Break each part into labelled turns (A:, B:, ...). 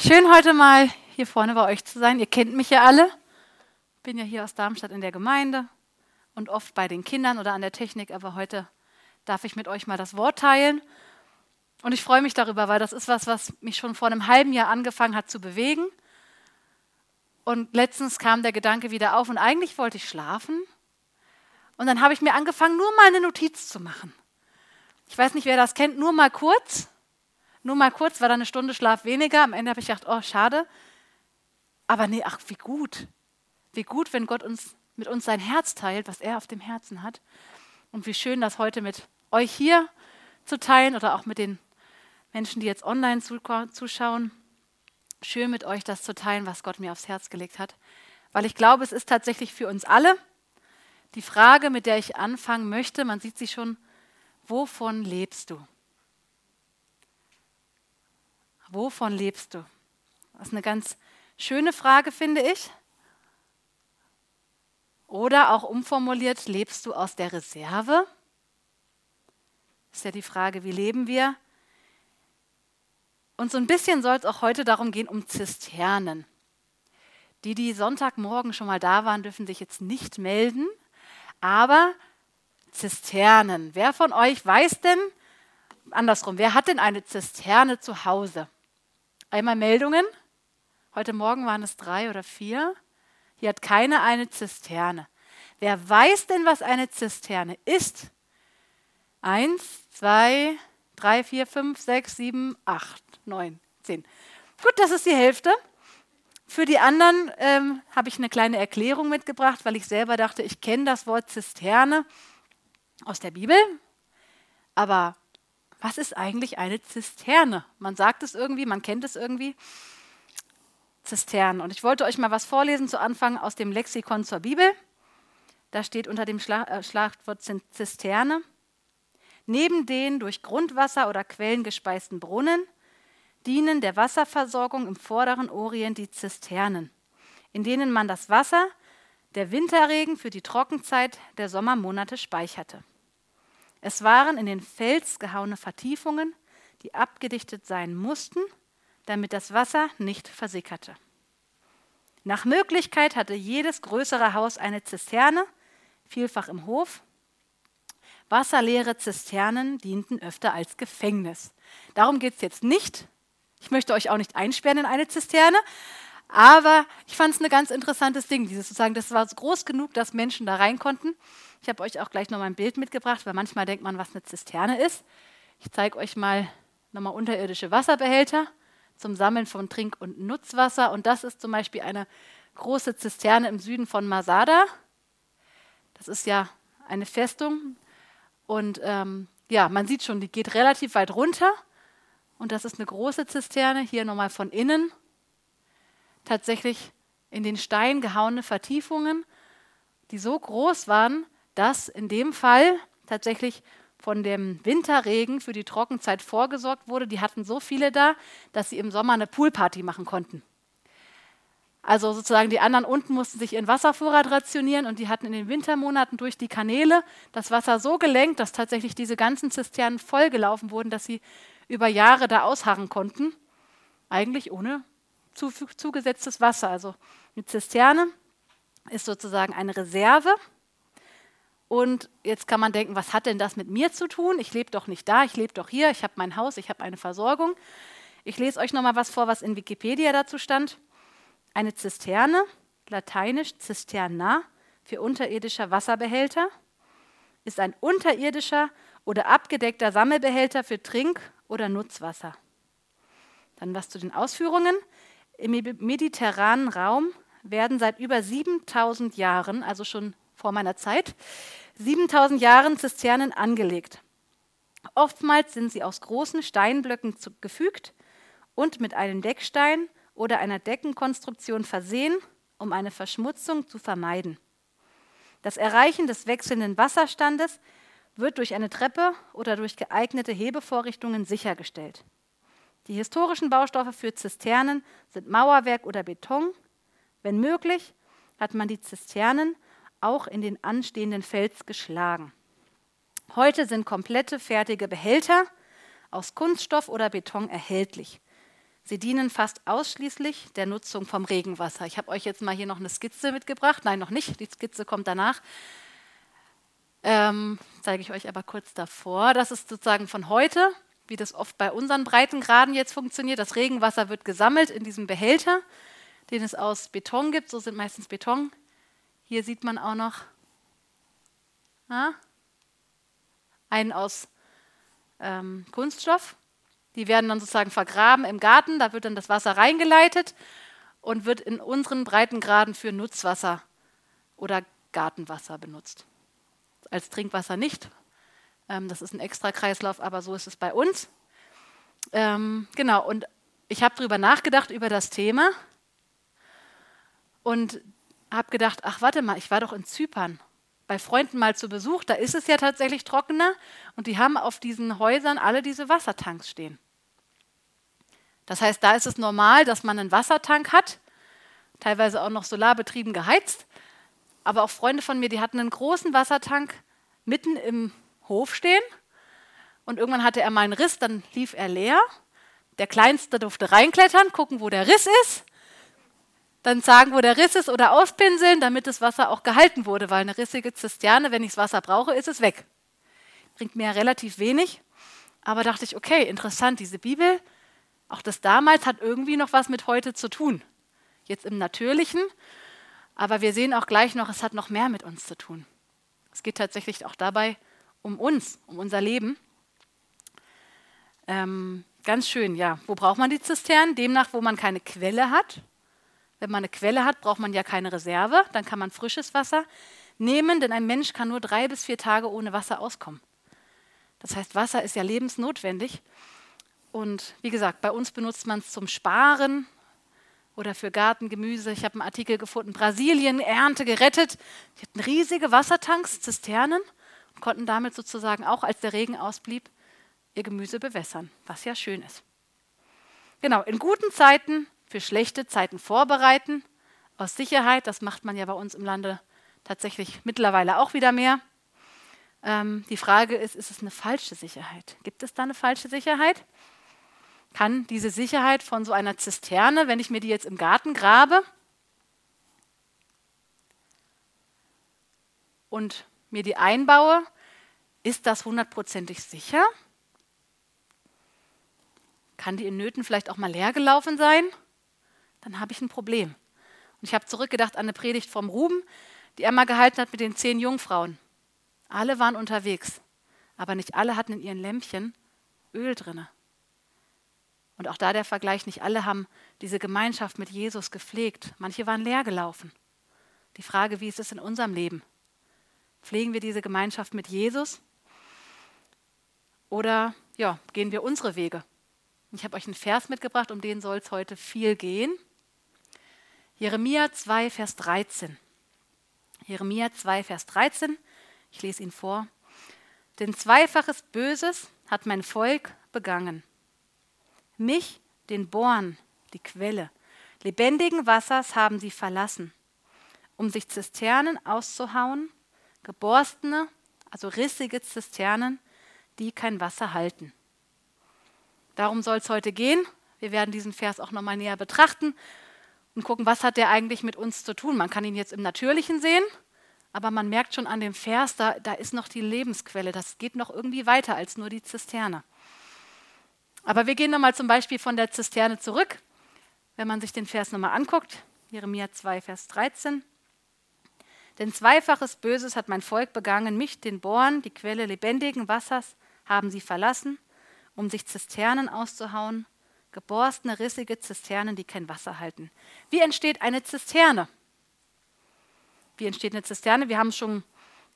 A: Schön heute mal hier vorne bei euch zu sein. Ihr kennt mich ja alle. Bin ja hier aus Darmstadt in der Gemeinde und oft bei den Kindern oder an der Technik, aber heute darf ich mit euch mal das Wort teilen. Und ich freue mich darüber, weil das ist was, was mich schon vor einem halben Jahr angefangen hat zu bewegen. Und letztens kam der Gedanke wieder auf und eigentlich wollte ich schlafen. Und dann habe ich mir angefangen, nur mal eine Notiz zu machen. Ich weiß nicht, wer das kennt, nur mal kurz. Nur mal kurz, war da eine Stunde Schlaf weniger. Am Ende habe ich gedacht, oh, schade. Aber nee, ach, wie gut. Wie gut, wenn Gott uns mit uns sein Herz teilt, was er auf dem Herzen hat. Und wie schön, das heute mit euch hier zu teilen oder auch mit den Menschen, die jetzt online zuschauen. Schön mit euch das zu teilen, was Gott mir aufs Herz gelegt hat. Weil ich glaube, es ist tatsächlich für uns alle die Frage, mit der ich anfangen möchte. Man sieht sie schon. Wovon lebst du? Wovon lebst du? Das ist eine ganz schöne Frage, finde ich. Oder auch umformuliert, lebst du aus der Reserve? Ist ja die Frage, wie leben wir? Und so ein bisschen soll es auch heute darum gehen, um Zisternen. Die, die Sonntagmorgen schon mal da waren, dürfen sich jetzt nicht melden. Aber Zisternen. Wer von euch weiß denn, andersrum, wer hat denn eine Zisterne zu Hause? Einmal Meldungen. Heute Morgen waren es drei oder vier. Hier hat keine eine Zisterne. Wer weiß denn, was eine Zisterne ist? Eins, zwei, drei, vier, fünf, sechs, sieben, acht, neun, zehn. Gut, das ist die Hälfte. Für die anderen ähm, habe ich eine kleine Erklärung mitgebracht, weil ich selber dachte, ich kenne das Wort Zisterne aus der Bibel. Aber was ist eigentlich eine Zisterne? Man sagt es irgendwie, man kennt es irgendwie. Zisternen. Und ich wollte euch mal was vorlesen zu Anfang aus dem Lexikon zur Bibel. Da steht unter dem Schlag, äh, Schlagwort Zisterne. Neben den durch Grundwasser oder Quellen gespeisten Brunnen dienen der Wasserversorgung im vorderen Orient die Zisternen, in denen man das Wasser der Winterregen für die Trockenzeit der Sommermonate speicherte. Es waren in den Fels gehauene Vertiefungen, die abgedichtet sein mussten, damit das Wasser nicht versickerte. Nach Möglichkeit hatte jedes größere Haus eine Zisterne, vielfach im Hof. Wasserleere Zisternen dienten öfter als Gefängnis. Darum geht es jetzt nicht. Ich möchte euch auch nicht einsperren in eine Zisterne, aber ich fand es ein ganz interessantes Ding, dieses sozusagen, das war groß genug, dass Menschen da rein konnten. Ich habe euch auch gleich noch mal ein Bild mitgebracht, weil manchmal denkt man, was eine Zisterne ist. Ich zeige euch mal nochmal unterirdische Wasserbehälter zum Sammeln von Trink- und Nutzwasser. Und das ist zum Beispiel eine große Zisterne im Süden von Masada. Das ist ja eine Festung. Und ähm, ja, man sieht schon, die geht relativ weit runter. Und das ist eine große Zisterne, hier nochmal von innen. Tatsächlich in den Stein gehauene Vertiefungen, die so groß waren, dass in dem Fall tatsächlich von dem Winterregen für die Trockenzeit vorgesorgt wurde. Die hatten so viele da, dass sie im Sommer eine Poolparty machen konnten. Also sozusagen die anderen unten mussten sich ihren Wasservorrat rationieren und die hatten in den Wintermonaten durch die Kanäle das Wasser so gelenkt, dass tatsächlich diese ganzen Zisternen vollgelaufen wurden, dass sie über Jahre da ausharren konnten. Eigentlich ohne zugesetztes Wasser. Also eine Zisterne ist sozusagen eine Reserve und jetzt kann man denken, was hat denn das mit mir zu tun? Ich lebe doch nicht da, ich lebe doch hier, ich habe mein Haus, ich habe eine Versorgung. Ich lese euch nochmal was vor, was in Wikipedia dazu stand. Eine Zisterne, lateinisch Zisterna, für unterirdischer Wasserbehälter, ist ein unterirdischer oder abgedeckter Sammelbehälter für Trink- oder Nutzwasser. Dann was zu den Ausführungen. Im mediterranen Raum werden seit über 7000 Jahren, also schon vor meiner Zeit, 7000 Jahren Zisternen angelegt. Oftmals sind sie aus großen Steinblöcken gefügt und mit einem Deckstein oder einer Deckenkonstruktion versehen, um eine Verschmutzung zu vermeiden. Das Erreichen des wechselnden Wasserstandes wird durch eine Treppe oder durch geeignete Hebevorrichtungen sichergestellt. Die historischen Baustoffe für Zisternen sind Mauerwerk oder Beton. Wenn möglich, hat man die Zisternen auch in den anstehenden Fels geschlagen. Heute sind komplette fertige Behälter aus Kunststoff oder Beton erhältlich. Sie dienen fast ausschließlich der Nutzung vom Regenwasser. Ich habe euch jetzt mal hier noch eine Skizze mitgebracht. Nein, noch nicht. Die Skizze kommt danach. Ähm, zeige ich euch aber kurz davor. Das ist sozusagen von heute, wie das oft bei unseren Breitengraden jetzt funktioniert. Das Regenwasser wird gesammelt in diesem Behälter, den es aus Beton gibt. So sind meistens Beton. Hier sieht man auch noch ja, einen aus ähm, Kunststoff. Die werden dann sozusagen vergraben im Garten, da wird dann das Wasser reingeleitet und wird in unseren Breitengraden für Nutzwasser oder Gartenwasser benutzt. Als Trinkwasser nicht. Ähm, das ist ein extra Kreislauf, aber so ist es bei uns. Ähm, genau, und ich habe darüber nachgedacht, über das Thema und habe gedacht, ach warte mal, ich war doch in Zypern bei Freunden mal zu Besuch, da ist es ja tatsächlich trockener und die haben auf diesen Häusern alle diese Wassertanks stehen. Das heißt, da ist es normal, dass man einen Wassertank hat, teilweise auch noch solarbetrieben geheizt. Aber auch Freunde von mir, die hatten einen großen Wassertank mitten im Hof stehen. Und irgendwann hatte er mal einen Riss, dann lief er leer. Der Kleinste durfte reinklettern, gucken, wo der Riss ist. Dann sagen, wo der Riss ist oder auspinseln, damit das Wasser auch gehalten wurde. Weil eine rissige Zisterne, wenn ich das Wasser brauche, ist es weg. Bringt mir relativ wenig. Aber dachte ich, okay, interessant, diese Bibel auch das damals hat irgendwie noch was mit heute zu tun. Jetzt im Natürlichen, aber wir sehen auch gleich noch, es hat noch mehr mit uns zu tun. Es geht tatsächlich auch dabei um uns, um unser Leben. Ähm, ganz schön, ja. Wo braucht man die Zisternen? Demnach, wo man keine Quelle hat. Wenn man eine Quelle hat, braucht man ja keine Reserve. Dann kann man frisches Wasser nehmen, denn ein Mensch kann nur drei bis vier Tage ohne Wasser auskommen. Das heißt, Wasser ist ja lebensnotwendig. Und wie gesagt, bei uns benutzt man es zum Sparen oder für Gartengemüse. Ich habe einen Artikel gefunden, Brasilien, Ernte gerettet. Die hatten riesige Wassertanks, Zisternen und konnten damit sozusagen auch, als der Regen ausblieb, ihr Gemüse bewässern, was ja schön ist. Genau, in guten Zeiten für schlechte Zeiten vorbereiten, aus Sicherheit, das macht man ja bei uns im Lande tatsächlich mittlerweile auch wieder mehr. Ähm, die Frage ist, ist es eine falsche Sicherheit? Gibt es da eine falsche Sicherheit? kann diese Sicherheit von so einer Zisterne, wenn ich mir die jetzt im Garten grabe und mir die einbaue, ist das hundertprozentig sicher? Kann die in Nöten vielleicht auch mal leer gelaufen sein? Dann habe ich ein Problem. Und ich habe zurückgedacht an eine Predigt vom Ruben, die er mal gehalten hat mit den zehn Jungfrauen. Alle waren unterwegs, aber nicht alle hatten in ihren Lämpchen Öl drinne. Und auch da der Vergleich, nicht alle haben diese Gemeinschaft mit Jesus gepflegt. Manche waren leer gelaufen. Die Frage, wie ist es in unserem Leben? Pflegen wir diese Gemeinschaft mit Jesus? Oder ja, gehen wir unsere Wege? Ich habe euch einen Vers mitgebracht, um den soll es heute viel gehen. Jeremia 2, Vers 13. Jeremia 2, Vers 13. Ich lese ihn vor. Denn zweifaches Böses hat mein Volk begangen. Mich, den Born, die Quelle, lebendigen Wassers haben sie verlassen, um sich Zisternen auszuhauen, geborstene, also rissige Zisternen, die kein Wasser halten. Darum soll es heute gehen. Wir werden diesen Vers auch nochmal näher betrachten und gucken, was hat der eigentlich mit uns zu tun. Man kann ihn jetzt im Natürlichen sehen, aber man merkt schon an dem Vers, da, da ist noch die Lebensquelle. Das geht noch irgendwie weiter als nur die Zisterne. Aber wir gehen nochmal zum Beispiel von der Zisterne zurück, wenn man sich den Vers nochmal anguckt, Jeremia 2, Vers 13. Denn zweifaches Böses hat mein Volk begangen, mich, den Born, die Quelle lebendigen Wassers, haben sie verlassen, um sich Zisternen auszuhauen, geborstene, rissige Zisternen, die kein Wasser halten. Wie entsteht eine Zisterne? Wie entsteht eine Zisterne? Wir haben es schon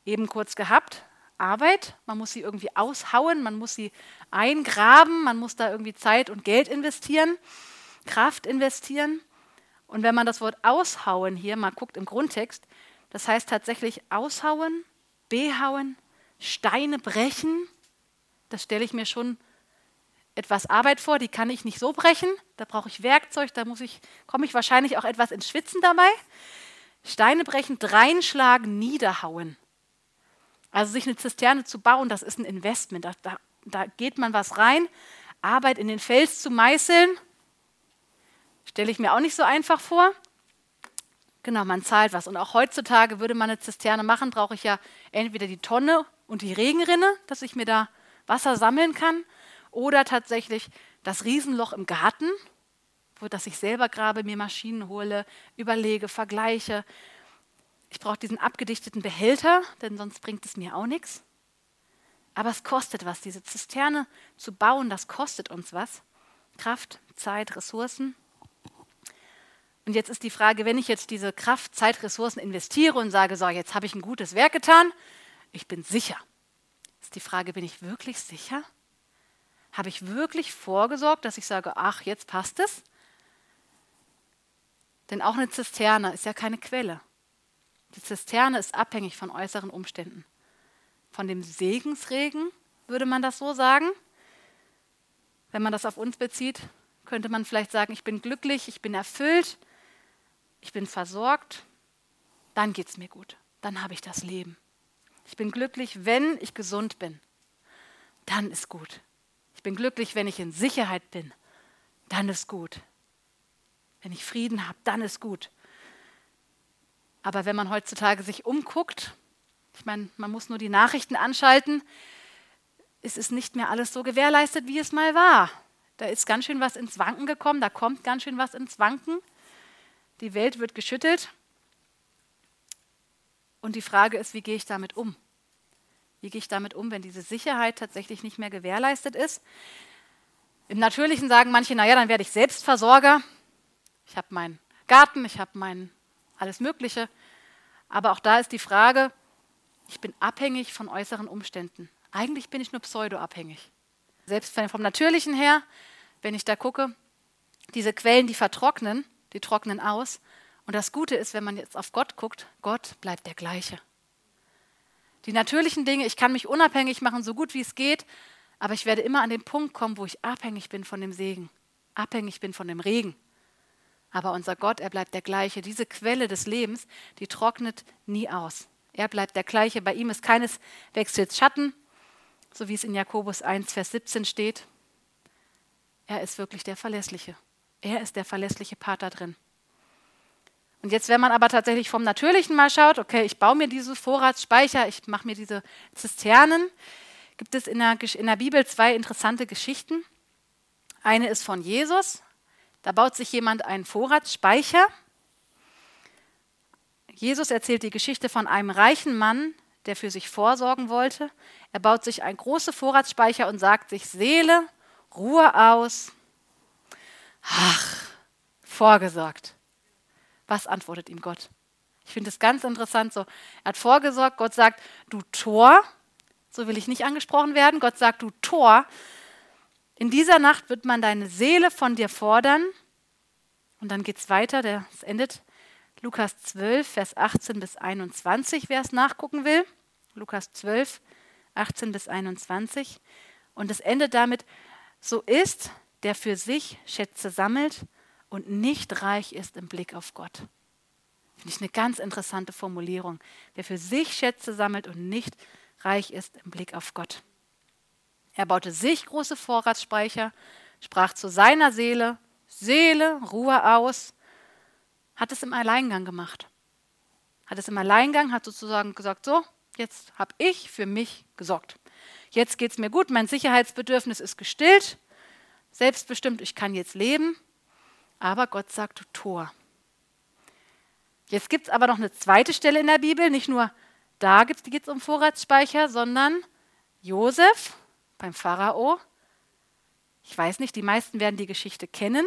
A: eben kurz gehabt. Arbeit, man muss sie irgendwie aushauen, man muss sie eingraben, man muss da irgendwie Zeit und Geld investieren, Kraft investieren. Und wenn man das Wort aushauen hier mal guckt im Grundtext, das heißt tatsächlich aushauen, behauen, Steine brechen. Das stelle ich mir schon etwas Arbeit vor, die kann ich nicht so brechen. Da brauche ich Werkzeug, da muss ich, komme ich wahrscheinlich auch etwas ins Schwitzen dabei. Steine brechen, dreinschlagen, niederhauen. Also sich eine Zisterne zu bauen, das ist ein Investment. Da, da, da geht man was rein. Arbeit in den Fels zu meißeln, Stelle ich mir auch nicht so einfach vor. Genau, man zahlt was. Und auch heutzutage würde man eine Zisterne machen, brauche ich ja entweder die Tonne und die Regenrinne, dass ich mir da Wasser sammeln kann, oder tatsächlich das Riesenloch im Garten, wo das ich selber grabe, mir Maschinen hole, überlege, vergleiche. Ich brauche diesen abgedichteten Behälter, denn sonst bringt es mir auch nichts. Aber es kostet was, diese Zisterne zu bauen, das kostet uns was. Kraft, Zeit, Ressourcen. Und jetzt ist die Frage, wenn ich jetzt diese Kraft, Zeit, Ressourcen investiere und sage, so, jetzt habe ich ein gutes Werk getan, ich bin sicher. Ist die Frage, bin ich wirklich sicher? Habe ich wirklich vorgesorgt, dass ich sage, ach, jetzt passt es? Denn auch eine Zisterne ist ja keine Quelle. Die Zisterne ist abhängig von äußeren Umständen. Von dem Segensregen würde man das so sagen. Wenn man das auf uns bezieht, könnte man vielleicht sagen, ich bin glücklich, ich bin erfüllt, ich bin versorgt, dann geht es mir gut, dann habe ich das Leben. Ich bin glücklich, wenn ich gesund bin, dann ist gut. Ich bin glücklich, wenn ich in Sicherheit bin, dann ist gut. Wenn ich Frieden habe, dann ist gut. Aber wenn man heutzutage sich umguckt, ich meine, man muss nur die Nachrichten anschalten, ist es nicht mehr alles so gewährleistet, wie es mal war. Da ist ganz schön was ins Wanken gekommen, da kommt ganz schön was ins Wanken. Die Welt wird geschüttelt. Und die Frage ist, wie gehe ich damit um? Wie gehe ich damit um, wenn diese Sicherheit tatsächlich nicht mehr gewährleistet ist? Im Natürlichen sagen manche, naja, dann werde ich Selbstversorger. Ich habe meinen Garten, ich habe mein alles Mögliche. Aber auch da ist die Frage, ich bin abhängig von äußeren Umständen. Eigentlich bin ich nur pseudoabhängig. Selbst vom Natürlichen her, wenn ich da gucke, diese Quellen, die vertrocknen, die trocknen aus. Und das Gute ist, wenn man jetzt auf Gott guckt, Gott bleibt der gleiche. Die natürlichen Dinge, ich kann mich unabhängig machen, so gut wie es geht, aber ich werde immer an den Punkt kommen, wo ich abhängig bin von dem Segen, abhängig bin von dem Regen. Aber unser Gott, er bleibt der gleiche. Diese Quelle des Lebens, die trocknet nie aus. Er bleibt der gleiche. Bei ihm ist keines Wechsels Schatten, so wie es in Jakobus 1, Vers 17 steht. Er ist wirklich der Verlässliche. Er ist der verlässliche Part da drin. Und jetzt, wenn man aber tatsächlich vom Natürlichen mal schaut, okay, ich baue mir diese Vorratsspeicher, ich mache mir diese Zisternen, gibt es in der, in der Bibel zwei interessante Geschichten. Eine ist von Jesus, da baut sich jemand einen Vorratsspeicher. Jesus erzählt die Geschichte von einem reichen Mann, der für sich vorsorgen wollte. Er baut sich einen großen Vorratsspeicher und sagt sich, Seele, Ruhe aus, Ach, vorgesorgt. Was antwortet ihm Gott? Ich finde es ganz interessant so. Er hat vorgesorgt, Gott sagt, du Tor, so will ich nicht angesprochen werden. Gott sagt, du Tor, in dieser Nacht wird man deine Seele von dir fordern. Und dann geht es weiter, es endet Lukas 12, Vers 18 bis 21, wer es nachgucken will. Lukas 12, 18 bis 21. Und es endet damit, so ist, der für sich Schätze sammelt und nicht reich ist im Blick auf Gott. Finde ich eine ganz interessante Formulierung. Der für sich Schätze sammelt und nicht reich ist im Blick auf Gott. Er baute sich große Vorratsspeicher, sprach zu seiner Seele, Seele, Ruhe aus, hat es im Alleingang gemacht. Hat es im Alleingang, hat sozusagen gesagt, so, jetzt habe ich für mich gesorgt. Jetzt geht es mir gut, mein Sicherheitsbedürfnis ist gestillt, selbstbestimmt, ich kann jetzt leben, aber Gott sagt, Tor. Jetzt gibt es aber noch eine zweite Stelle in der Bibel, nicht nur da geht es um Vorratsspeicher, sondern Josef beim Pharao. Ich weiß nicht, die meisten werden die Geschichte kennen.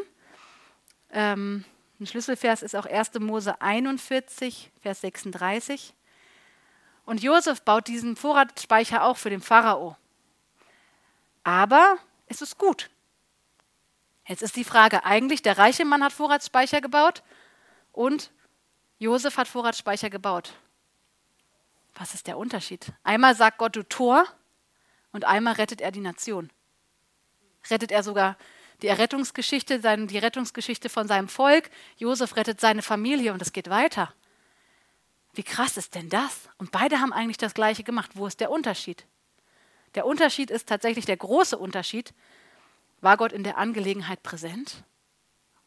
A: Ähm, ein Schlüsselvers ist auch 1. Mose 41, Vers 36. Und Josef baut diesen Vorratsspeicher auch für den Pharao. Aber es ist gut. Jetzt ist die Frage, eigentlich der reiche Mann hat Vorratsspeicher gebaut und Josef hat Vorratsspeicher gebaut. Was ist der Unterschied? Einmal sagt Gott, du Tor, und einmal rettet er die Nation. Rettet er sogar die Errettungsgeschichte, die Rettungsgeschichte von seinem Volk. Josef rettet seine Familie und es geht weiter. Wie krass ist denn das? Und beide haben eigentlich das Gleiche gemacht. Wo ist der Unterschied? Der Unterschied ist tatsächlich der große Unterschied, war Gott in der Angelegenheit präsent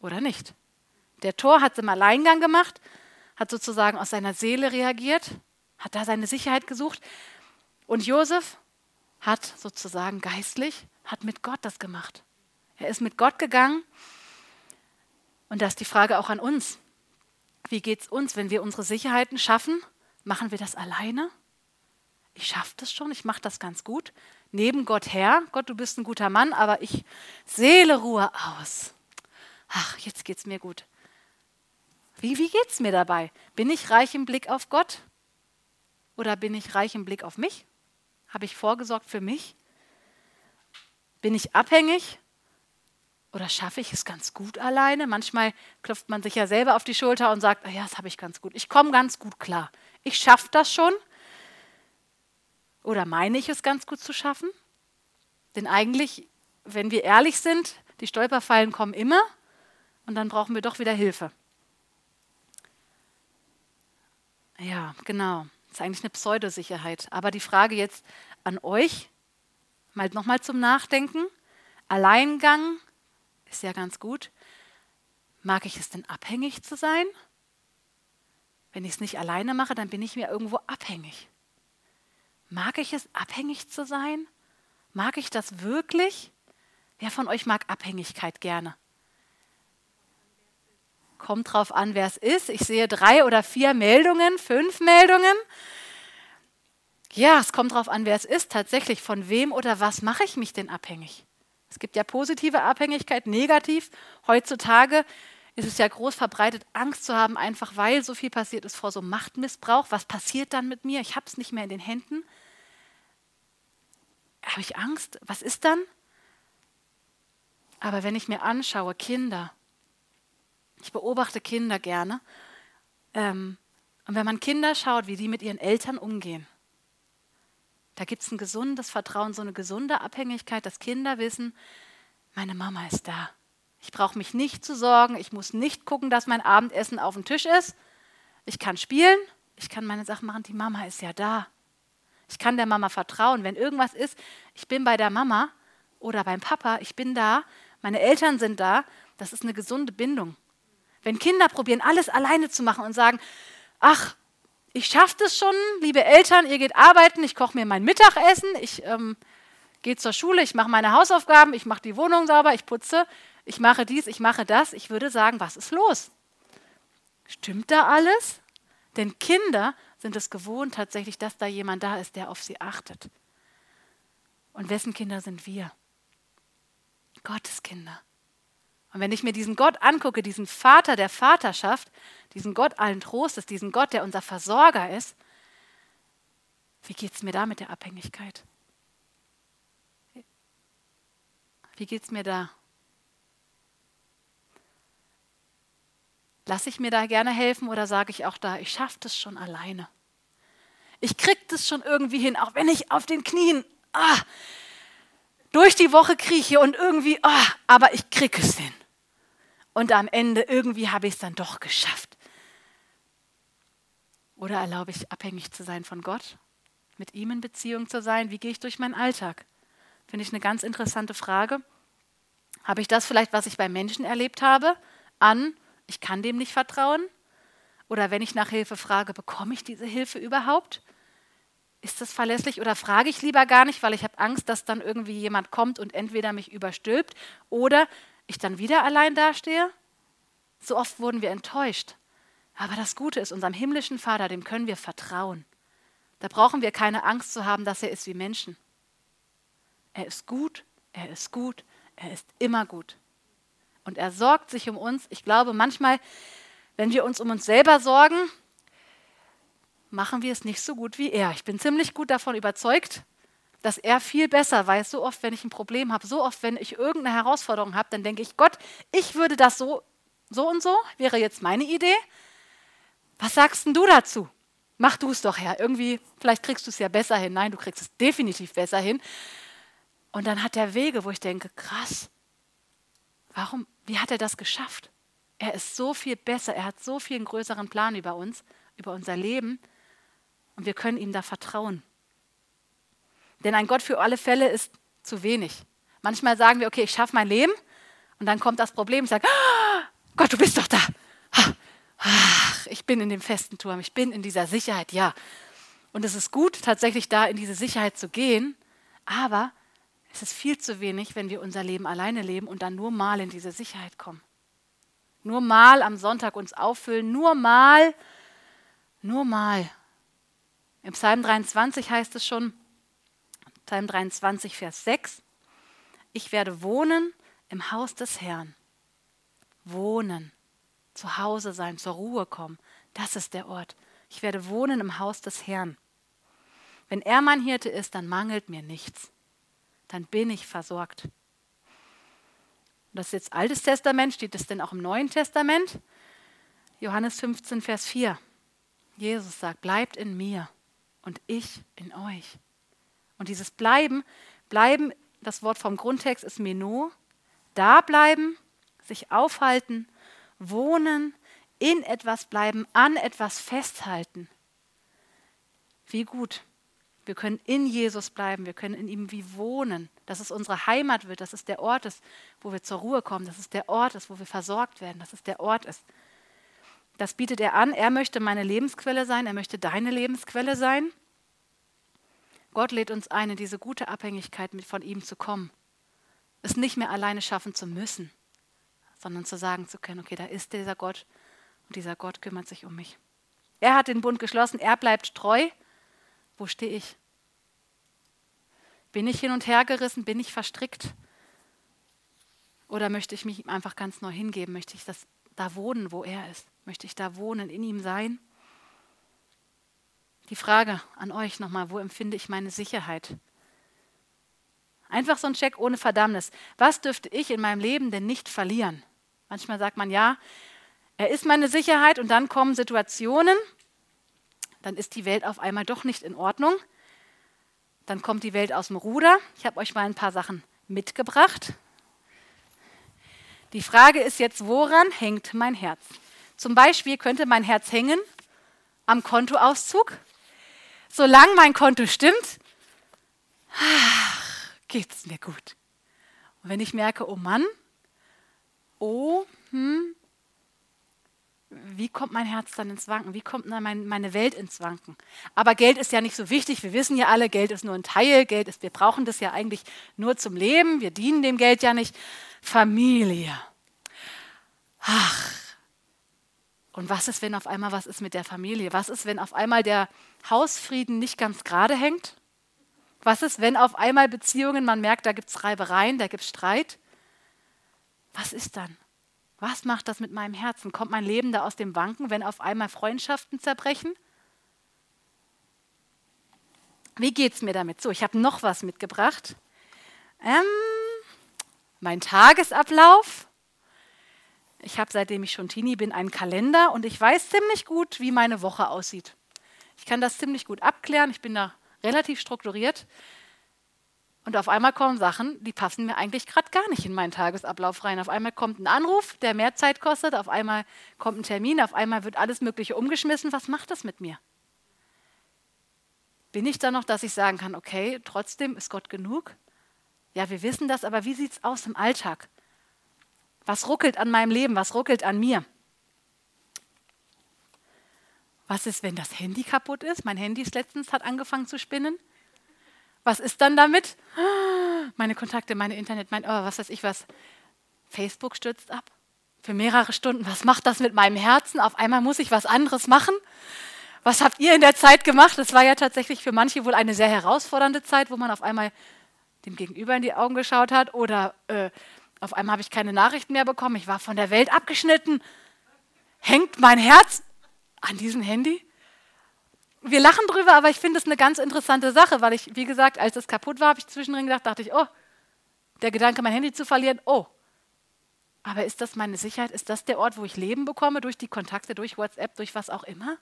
A: oder nicht? Der Tor hat es im Alleingang gemacht, hat sozusagen aus seiner Seele reagiert, hat da seine Sicherheit gesucht. Und Josef hat sozusagen geistlich, hat mit Gott das gemacht. Er ist mit Gott gegangen. Und das ist die Frage auch an uns. Wie geht es uns, wenn wir unsere Sicherheiten schaffen? Machen wir das alleine? Ich schaffe das schon, ich mache das ganz gut. Neben Gott her, Gott, du bist ein guter Mann, aber ich Seele Ruhe aus. Ach, jetzt geht's mir gut. Wie, wie geht's mir dabei? Bin ich reich im Blick auf Gott? Oder bin ich reich im Blick auf mich? Habe ich vorgesorgt für mich? Bin ich abhängig? Oder schaffe ich es ganz gut alleine? Manchmal klopft man sich ja selber auf die Schulter und sagt, ah ja, das habe ich ganz gut. Ich komme ganz gut klar. Ich schaffe das schon. Oder meine ich es ganz gut zu schaffen? Denn eigentlich, wenn wir ehrlich sind, die Stolperfallen kommen immer und dann brauchen wir doch wieder Hilfe. Ja, genau. Das ist eigentlich eine Pseudosicherheit. Aber die Frage jetzt an euch, mal nochmal zum Nachdenken. Alleingang ist ja ganz gut. Mag ich es denn abhängig zu sein? Wenn ich es nicht alleine mache, dann bin ich mir irgendwo abhängig. Mag ich es, abhängig zu sein? Mag ich das wirklich? Wer von euch mag Abhängigkeit gerne? Kommt drauf an, wer es ist. Ich sehe drei oder vier Meldungen, fünf Meldungen. Ja, es kommt drauf an, wer es ist. Tatsächlich, von wem oder was mache ich mich denn abhängig? Es gibt ja positive Abhängigkeit, negativ. Heutzutage ist es ja groß verbreitet, Angst zu haben, einfach weil so viel passiert ist vor so Machtmissbrauch. Was passiert dann mit mir? Ich habe es nicht mehr in den Händen. Habe ich Angst? Was ist dann? Aber wenn ich mir anschaue, Kinder, ich beobachte Kinder gerne, ähm, und wenn man Kinder schaut, wie die mit ihren Eltern umgehen, da gibt es ein gesundes Vertrauen, so eine gesunde Abhängigkeit, dass Kinder wissen, meine Mama ist da. Ich brauche mich nicht zu sorgen, ich muss nicht gucken, dass mein Abendessen auf dem Tisch ist. Ich kann spielen, ich kann meine Sachen machen, die Mama ist ja da. Ich kann der Mama vertrauen. Wenn irgendwas ist, ich bin bei der Mama oder beim Papa, ich bin da, meine Eltern sind da, das ist eine gesunde Bindung. Wenn Kinder probieren, alles alleine zu machen und sagen, ach, ich schaffe das schon, liebe Eltern, ihr geht arbeiten, ich koche mir mein Mittagessen, ich ähm, gehe zur Schule, ich mache meine Hausaufgaben, ich mache die Wohnung sauber, ich putze, ich mache dies, ich mache das. Ich würde sagen, was ist los? Stimmt da alles? Denn Kinder sind es gewohnt tatsächlich, dass da jemand da ist, der auf sie achtet. Und wessen Kinder sind wir? Gottes Kinder. Und wenn ich mir diesen Gott angucke, diesen Vater der Vaterschaft, diesen Gott allen Trostes, diesen Gott, der unser Versorger ist, wie geht es mir da mit der Abhängigkeit? Wie geht es mir da? Lasse ich mir da gerne helfen oder sage ich auch da, ich schaffe das schon alleine? Ich kriege das schon irgendwie hin, auch wenn ich auf den Knien ah, durch die Woche krieche und irgendwie, ah, aber ich kriege es hin. Und am Ende irgendwie habe ich es dann doch geschafft. Oder erlaube ich abhängig zu sein von Gott, mit ihm in Beziehung zu sein? Wie gehe ich durch meinen Alltag? Finde ich eine ganz interessante Frage. Habe ich das vielleicht, was ich bei Menschen erlebt habe, an ich kann dem nicht vertrauen? Oder wenn ich nach Hilfe frage, bekomme ich diese Hilfe überhaupt? Ist das verlässlich oder frage ich lieber gar nicht, weil ich habe Angst, dass dann irgendwie jemand kommt und entweder mich überstülpt oder ich dann wieder allein dastehe? So oft wurden wir enttäuscht. Aber das Gute ist, unserem himmlischen Vater, dem können wir vertrauen. Da brauchen wir keine Angst zu haben, dass er ist wie Menschen. Er ist gut, er ist gut, er ist immer gut und er sorgt sich um uns. Ich glaube, manchmal, wenn wir uns um uns selber sorgen, machen wir es nicht so gut wie er. Ich bin ziemlich gut davon überzeugt, dass er viel besser weiß. So oft, wenn ich ein Problem habe, so oft, wenn ich irgendeine Herausforderung habe, dann denke ich, Gott, ich würde das so, so und so, wäre jetzt meine Idee. Was sagst denn du dazu? Mach du es doch, Herr. Irgendwie, vielleicht kriegst du es ja besser hin. Nein, du kriegst es definitiv besser hin. Und dann hat er Wege, wo ich denke, krass, warum, wie hat er das geschafft? Er ist so viel besser, er hat so viel einen größeren Plan über uns, über unser Leben und wir können ihm da vertrauen. Denn ein Gott für alle Fälle ist zu wenig. Manchmal sagen wir, okay, ich schaffe mein Leben und dann kommt das Problem, ich sage, oh, Gott, du bist doch da. ach, ich bin in dem festen Turm, ich bin in dieser Sicherheit, ja. Und es ist gut, tatsächlich da in diese Sicherheit zu gehen, aber es ist viel zu wenig, wenn wir unser Leben alleine leben und dann nur mal in diese Sicherheit kommen. Nur mal am Sonntag uns auffüllen, nur mal, nur mal. Im Psalm 23 heißt es schon, Psalm 23, Vers 6, ich werde wohnen im Haus des Herrn. Wohnen, zu Hause sein, zur Ruhe kommen, das ist der Ort. Ich werde wohnen im Haus des Herrn. Wenn er mein Hirte ist, dann mangelt mir nichts. Dann bin ich versorgt. Das ist jetzt Altes Testament, steht es denn auch im Neuen Testament? Johannes 15, Vers 4. Jesus sagt, bleibt in mir und ich in euch. Und dieses Bleiben, Bleiben, das Wort vom Grundtext ist Meno, da bleiben, sich aufhalten, wohnen, in etwas bleiben, an etwas festhalten. Wie gut. Wir können in Jesus bleiben, wir können in ihm wie wohnen, dass es unsere Heimat wird, dass es der Ort ist, wo wir zur Ruhe kommen, dass es der Ort ist, wo wir versorgt werden, dass es der Ort ist. Das bietet er an. Er möchte meine Lebensquelle sein, er möchte deine Lebensquelle sein. Gott lädt uns ein, in diese gute Abhängigkeit von ihm zu kommen. Es nicht mehr alleine schaffen zu müssen, sondern zu sagen zu können, okay, da ist dieser Gott und dieser Gott kümmert sich um mich. Er hat den Bund geschlossen, er bleibt treu. Wo stehe ich? Bin ich hin und her gerissen? Bin ich verstrickt? Oder möchte ich mich ihm einfach ganz neu hingeben? Möchte ich das da wohnen, wo er ist? Möchte ich da wohnen, in ihm sein? Die Frage an euch nochmal, wo empfinde ich meine Sicherheit? Einfach so ein Check ohne Verdammnis. Was dürfte ich in meinem Leben denn nicht verlieren? Manchmal sagt man, ja, er ist meine Sicherheit und dann kommen Situationen, dann ist die Welt auf einmal doch nicht in Ordnung. Dann kommt die Welt aus dem Ruder. Ich habe euch mal ein paar Sachen mitgebracht. Die Frage ist jetzt, woran hängt mein Herz? Zum Beispiel könnte mein Herz hängen am Kontoauszug. Solange mein Konto stimmt, geht es mir gut. Und wenn ich merke, oh Mann, oh, hm, wie kommt mein Herz dann ins Wanken? Wie kommt dann meine Welt ins Wanken? Aber Geld ist ja nicht so wichtig. Wir wissen ja alle, Geld ist nur ein Teil. Geld ist, wir brauchen das ja eigentlich nur zum Leben. Wir dienen dem Geld ja nicht. Familie. Ach. Und was ist, wenn auf einmal was ist mit der Familie? Was ist, wenn auf einmal der Hausfrieden nicht ganz gerade hängt? Was ist, wenn auf einmal Beziehungen, man merkt, da gibt es Reibereien, da gibt es Streit? Was ist dann? Was macht das mit meinem Herzen? Kommt mein Leben da aus dem Wanken, wenn auf einmal Freundschaften zerbrechen? Wie geht es mir damit? So, ich habe noch was mitgebracht. Ähm, mein Tagesablauf. Ich habe, seitdem ich schon Teenie bin, einen Kalender und ich weiß ziemlich gut, wie meine Woche aussieht. Ich kann das ziemlich gut abklären. Ich bin da relativ strukturiert. Und auf einmal kommen Sachen, die passen mir eigentlich gerade gar nicht in meinen Tagesablauf rein. Auf einmal kommt ein Anruf, der mehr Zeit kostet, auf einmal kommt ein Termin, auf einmal wird alles Mögliche umgeschmissen. Was macht das mit mir? Bin ich da noch, dass ich sagen kann, okay, trotzdem ist Gott genug? Ja, wir wissen das, aber wie sieht es aus im Alltag? Was ruckelt an meinem Leben? Was ruckelt an mir? Was ist, wenn das Handy kaputt ist? Mein Handy letztens hat angefangen zu spinnen. Was ist dann damit? Meine Kontakte, meine Internet, mein, oh, was weiß ich was. Facebook stürzt ab. Für mehrere Stunden. Was macht das mit meinem Herzen? Auf einmal muss ich was anderes machen. Was habt ihr in der Zeit gemacht? Es war ja tatsächlich für manche wohl eine sehr herausfordernde Zeit, wo man auf einmal dem Gegenüber in die Augen geschaut hat oder äh, auf einmal habe ich keine Nachrichten mehr bekommen. Ich war von der Welt abgeschnitten. Hängt mein Herz an diesem Handy? Wir lachen drüber, aber ich finde es eine ganz interessante Sache, weil ich, wie gesagt, als es kaputt war, habe ich zwischendrin gedacht, dachte ich, oh, der Gedanke, mein Handy zu verlieren, oh. Aber ist das meine Sicherheit? Ist das der Ort, wo ich Leben bekomme, durch die Kontakte, durch WhatsApp, durch was auch immer?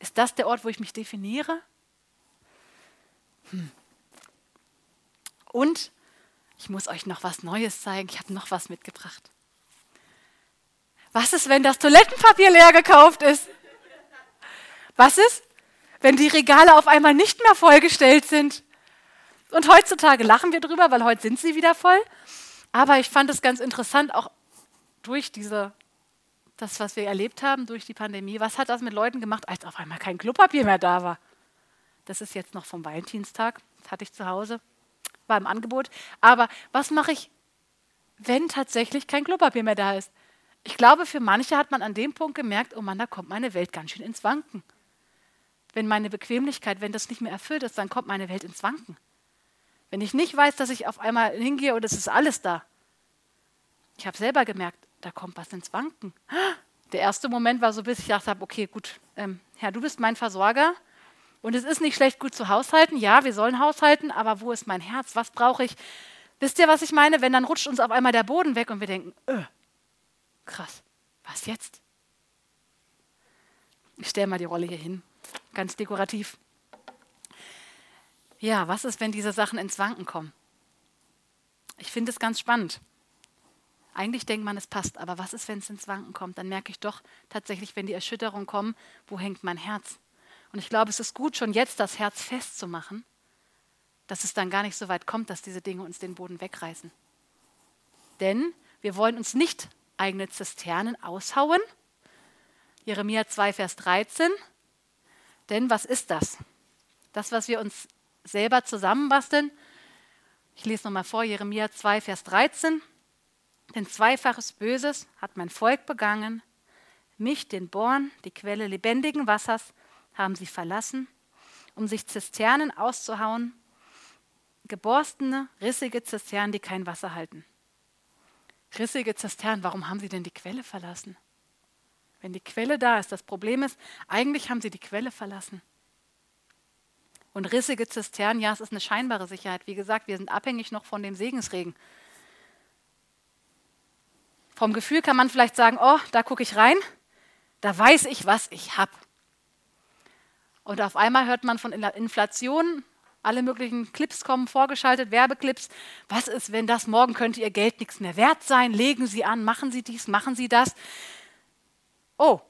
A: Ist das der Ort, wo ich mich definiere? Hm. Und ich muss euch noch was Neues zeigen. Ich habe noch was mitgebracht. Was ist, wenn das Toilettenpapier leer gekauft ist? Was ist, wenn die Regale auf einmal nicht mehr vollgestellt sind. Und heutzutage lachen wir drüber, weil heute sind sie wieder voll. Aber ich fand es ganz interessant, auch durch diese das, was wir erlebt haben durch die Pandemie, was hat das mit Leuten gemacht, als auf einmal kein Klopapier mehr da war? Das ist jetzt noch vom Valentinstag, das hatte ich zu Hause, war im Angebot. Aber was mache ich, wenn tatsächlich kein Klopapier mehr da ist? Ich glaube, für manche hat man an dem Punkt gemerkt, oh Mann, da kommt meine Welt ganz schön ins Wanken. Wenn meine Bequemlichkeit, wenn das nicht mehr erfüllt ist, dann kommt meine Welt ins Wanken. Wenn ich nicht weiß, dass ich auf einmal hingehe und es ist alles da. Ich habe selber gemerkt, da kommt was ins Wanken. Der erste Moment war so, bis ich dachte, okay, gut, ähm, Herr, du bist mein Versorger und es ist nicht schlecht, gut zu haushalten. Ja, wir sollen haushalten, aber wo ist mein Herz? Was brauche ich? Wisst ihr, was ich meine? Wenn dann rutscht uns auf einmal der Boden weg und wir denken, öh, krass, was jetzt? Ich stelle mal die Rolle hier hin, ganz dekorativ. Ja, was ist, wenn diese Sachen ins Wanken kommen? Ich finde es ganz spannend. Eigentlich denkt man, es passt, aber was ist, wenn es ins Wanken kommt? Dann merke ich doch tatsächlich, wenn die Erschütterungen kommen, wo hängt mein Herz? Und ich glaube, es ist gut, schon jetzt das Herz festzumachen, dass es dann gar nicht so weit kommt, dass diese Dinge uns den Boden wegreißen. Denn wir wollen uns nicht eigene Zisternen aushauen. Jeremia 2, Vers 13. Denn was ist das? Das, was wir uns selber zusammenbasteln. Ich lese nochmal vor, Jeremia 2, Vers 13. Denn zweifaches Böses hat mein Volk begangen. Mich, den Born, die Quelle lebendigen Wassers, haben sie verlassen, um sich Zisternen auszuhauen, geborstene, rissige Zisternen, die kein Wasser halten. Rissige Zisternen, warum haben sie denn die Quelle verlassen? Wenn die Quelle da ist, das Problem ist, eigentlich haben sie die Quelle verlassen. Und rissige Zisternen, ja, es ist eine scheinbare Sicherheit. Wie gesagt, wir sind abhängig noch von dem Segensregen. Vom Gefühl kann man vielleicht sagen, oh, da gucke ich rein, da weiß ich, was ich habe. Und auf einmal hört man von Inflation, alle möglichen Clips kommen vorgeschaltet, Werbeclips. Was ist, wenn das morgen könnte Ihr Geld nichts mehr wert sein? Legen Sie an, machen Sie dies, machen Sie das. Oh,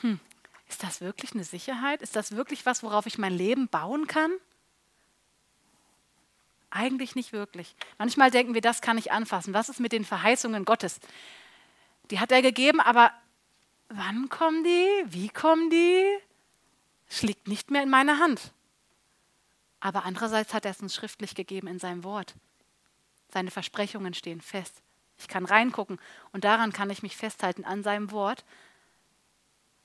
A: hm. ist das wirklich eine Sicherheit? Ist das wirklich was, worauf ich mein Leben bauen kann? Eigentlich nicht wirklich. Manchmal denken wir, das kann ich anfassen. Was ist mit den Verheißungen Gottes? Die hat er gegeben, aber wann kommen die? Wie kommen die? Liegt nicht mehr in meiner Hand. Aber andererseits hat er es uns schriftlich gegeben in seinem Wort. Seine Versprechungen stehen fest. Ich kann reingucken und daran kann ich mich festhalten an seinem Wort.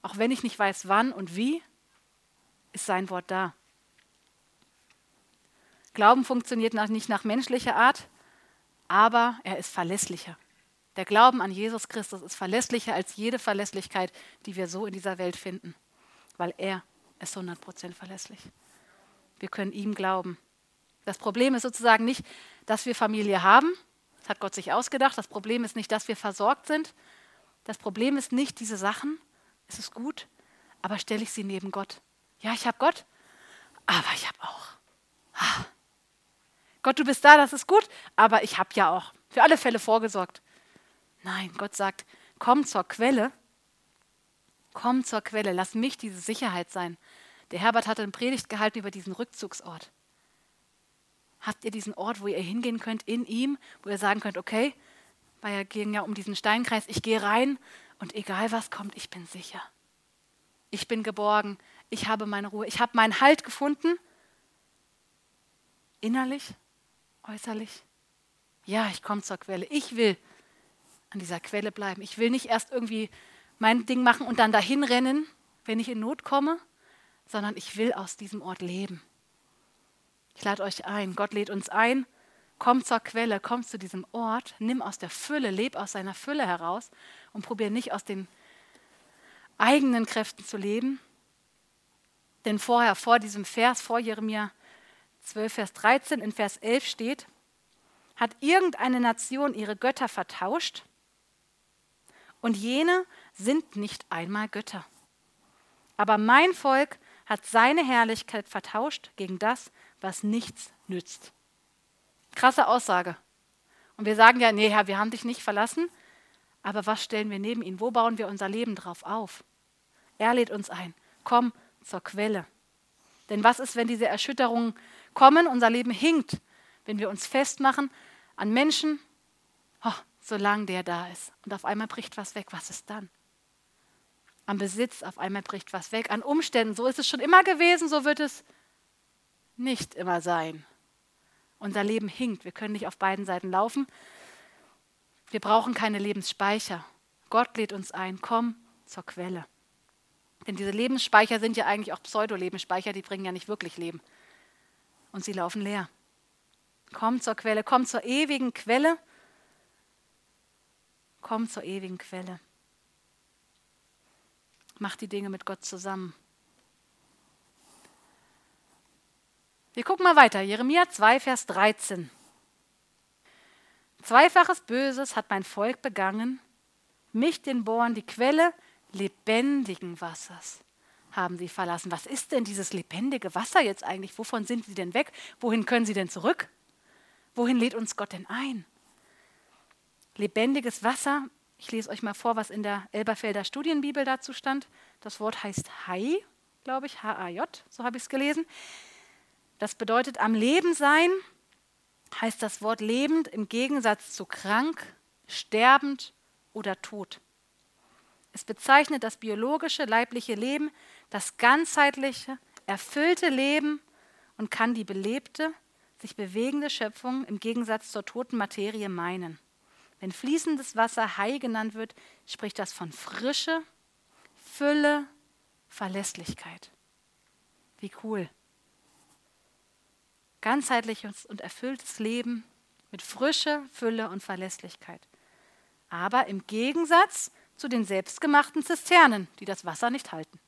A: Auch wenn ich nicht weiß, wann und wie, ist sein Wort da. Glauben funktioniert nicht nach menschlicher Art, aber er ist verlässlicher. Der Glauben an Jesus Christus ist verlässlicher als jede Verlässlichkeit, die wir so in dieser Welt finden, weil er ist 100% verlässlich. Wir können ihm glauben. Das Problem ist sozusagen nicht, dass wir Familie haben, das hat Gott sich ausgedacht. Das Problem ist nicht, dass wir versorgt sind. Das Problem ist nicht diese Sachen. Es ist gut, aber stelle ich sie neben Gott. Ja, ich habe Gott, aber ich habe auch. Ah, Gott, du bist da, das ist gut, aber ich habe ja auch für alle Fälle vorgesorgt. Nein, Gott sagt, komm zur Quelle. Komm zur Quelle, lass mich diese Sicherheit sein. Der Herbert hat eine Predigt gehalten über diesen Rückzugsort. Habt ihr diesen Ort, wo ihr hingehen könnt in ihm, wo ihr sagen könnt, okay, weil er ging ja um diesen Steinkreis, ich gehe rein und egal was kommt, ich bin sicher. Ich bin geborgen, ich habe meine Ruhe, ich habe meinen Halt gefunden, innerlich äußerlich? Ja, ich komme zur Quelle. Ich will an dieser Quelle bleiben. Ich will nicht erst irgendwie mein Ding machen und dann dahin rennen, wenn ich in Not komme, sondern ich will aus diesem Ort leben. Ich lade euch ein, Gott lädt uns ein, komm zur Quelle, komm zu diesem Ort, nimm aus der Fülle, leb aus seiner Fülle heraus und probier nicht aus den eigenen Kräften zu leben. Denn vorher, vor diesem Vers, vor Jeremia 12, Vers 13, in Vers 11 steht, hat irgendeine Nation ihre Götter vertauscht und jene sind nicht einmal Götter. Aber mein Volk hat seine Herrlichkeit vertauscht gegen das, was nichts nützt. Krasse Aussage. Und wir sagen ja, nee, Herr, wir haben dich nicht verlassen, aber was stellen wir neben ihn? Wo bauen wir unser Leben drauf auf? Er lädt uns ein. Komm zur Quelle. Denn was ist, wenn diese Erschütterungen kommen, unser Leben hinkt, wenn wir uns festmachen an Menschen, oh, solange der da ist. Und auf einmal bricht was weg. Was ist dann? Am Besitz, auf einmal bricht was weg. An Umständen, so ist es schon immer gewesen, so wird es nicht immer sein. Unser Leben hinkt. Wir können nicht auf beiden Seiten laufen. Wir brauchen keine Lebensspeicher. Gott lädt uns ein, komm zur Quelle. Denn diese Lebensspeicher sind ja eigentlich auch Pseudo-Lebensspeicher, die bringen ja nicht wirklich Leben. Und sie laufen leer. Komm zur Quelle, komm zur ewigen Quelle. Komm zur ewigen Quelle. Mach die Dinge mit Gott zusammen. Wir gucken mal weiter. Jeremia 2, Vers 13. Zweifaches Böses hat mein Volk begangen, mich, den Bohren, die Quelle lebendigen Wassers haben sie verlassen. Was ist denn dieses lebendige Wasser jetzt eigentlich? Wovon sind sie denn weg? Wohin können sie denn zurück? Wohin lädt uns Gott denn ein? Lebendiges Wasser, ich lese euch mal vor, was in der Elberfelder Studienbibel dazu stand. Das Wort heißt Hai, glaube ich, H-A-J, so habe ich es gelesen. Das bedeutet am Leben sein, heißt das Wort lebend im Gegensatz zu krank, sterbend oder tot. Es bezeichnet das biologische, leibliche Leben, das ganzheitliche, erfüllte Leben und kann die belebte, sich bewegende Schöpfung im Gegensatz zur toten Materie meinen. Wenn fließendes Wasser Hai genannt wird, spricht das von Frische, Fülle, Verlässlichkeit. Wie cool. Ganzheitliches und erfülltes Leben mit Frische, Fülle und Verlässlichkeit. Aber im Gegensatz zu den selbstgemachten Zisternen, die das Wasser nicht halten.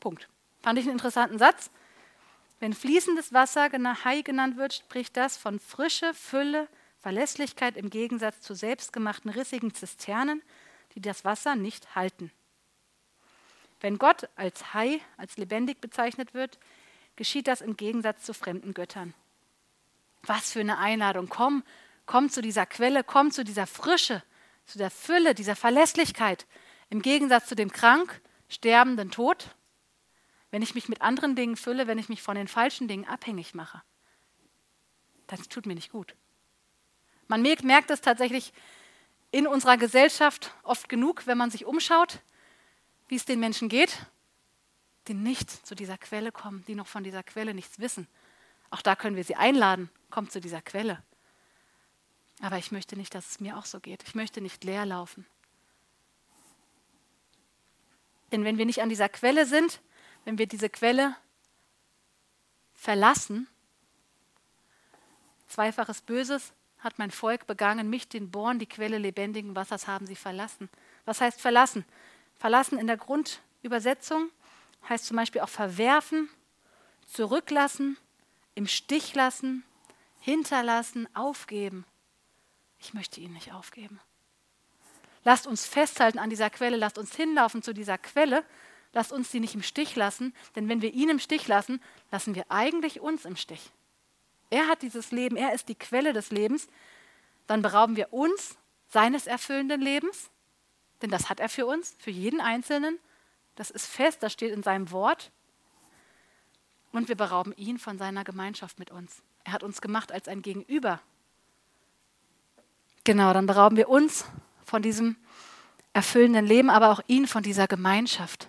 A: Punkt. Fand ich einen interessanten Satz. Wenn fließendes Wasser Hai genannt wird, spricht das von Frische, Fülle, Verlässlichkeit im Gegensatz zu selbstgemachten rissigen Zisternen, die das Wasser nicht halten. Wenn Gott als Hai, als lebendig bezeichnet wird, geschieht das im Gegensatz zu fremden Göttern. Was für eine Einladung. Komm, komm zu dieser Quelle, komm zu dieser Frische, zu der Fülle, dieser Verlässlichkeit. Im Gegensatz zu dem krank, sterbenden Tod, wenn ich mich mit anderen Dingen fülle, wenn ich mich von den falschen Dingen abhängig mache. Das tut mir nicht gut. Man merkt es tatsächlich in unserer Gesellschaft oft genug, wenn man sich umschaut, wie es den Menschen geht, die nicht zu dieser Quelle kommen, die noch von dieser Quelle nichts wissen. Auch da können wir sie einladen, kommt zu dieser Quelle. Aber ich möchte nicht, dass es mir auch so geht. Ich möchte nicht leer laufen. Denn wenn wir nicht an dieser Quelle sind, wenn wir diese Quelle verlassen, zweifaches Böses hat mein Volk begangen, mich, den Born, die Quelle lebendigen Wassers haben sie verlassen. Was heißt verlassen? Verlassen in der Grundübersetzung heißt zum Beispiel auch verwerfen, zurücklassen, im Stich lassen, hinterlassen, aufgeben. Ich möchte ihn nicht aufgeben. Lasst uns festhalten an dieser Quelle, lasst uns hinlaufen zu dieser Quelle, lasst uns sie nicht im Stich lassen, denn wenn wir ihn im Stich lassen, lassen wir eigentlich uns im Stich. Er hat dieses Leben, er ist die Quelle des Lebens, dann berauben wir uns seines erfüllenden Lebens, denn das hat er für uns, für jeden Einzelnen. Das ist fest, das steht in seinem Wort. Und wir berauben ihn von seiner Gemeinschaft mit uns. Er hat uns gemacht als ein Gegenüber. Genau, dann berauben wir uns von diesem erfüllenden Leben, aber auch ihn von dieser Gemeinschaft.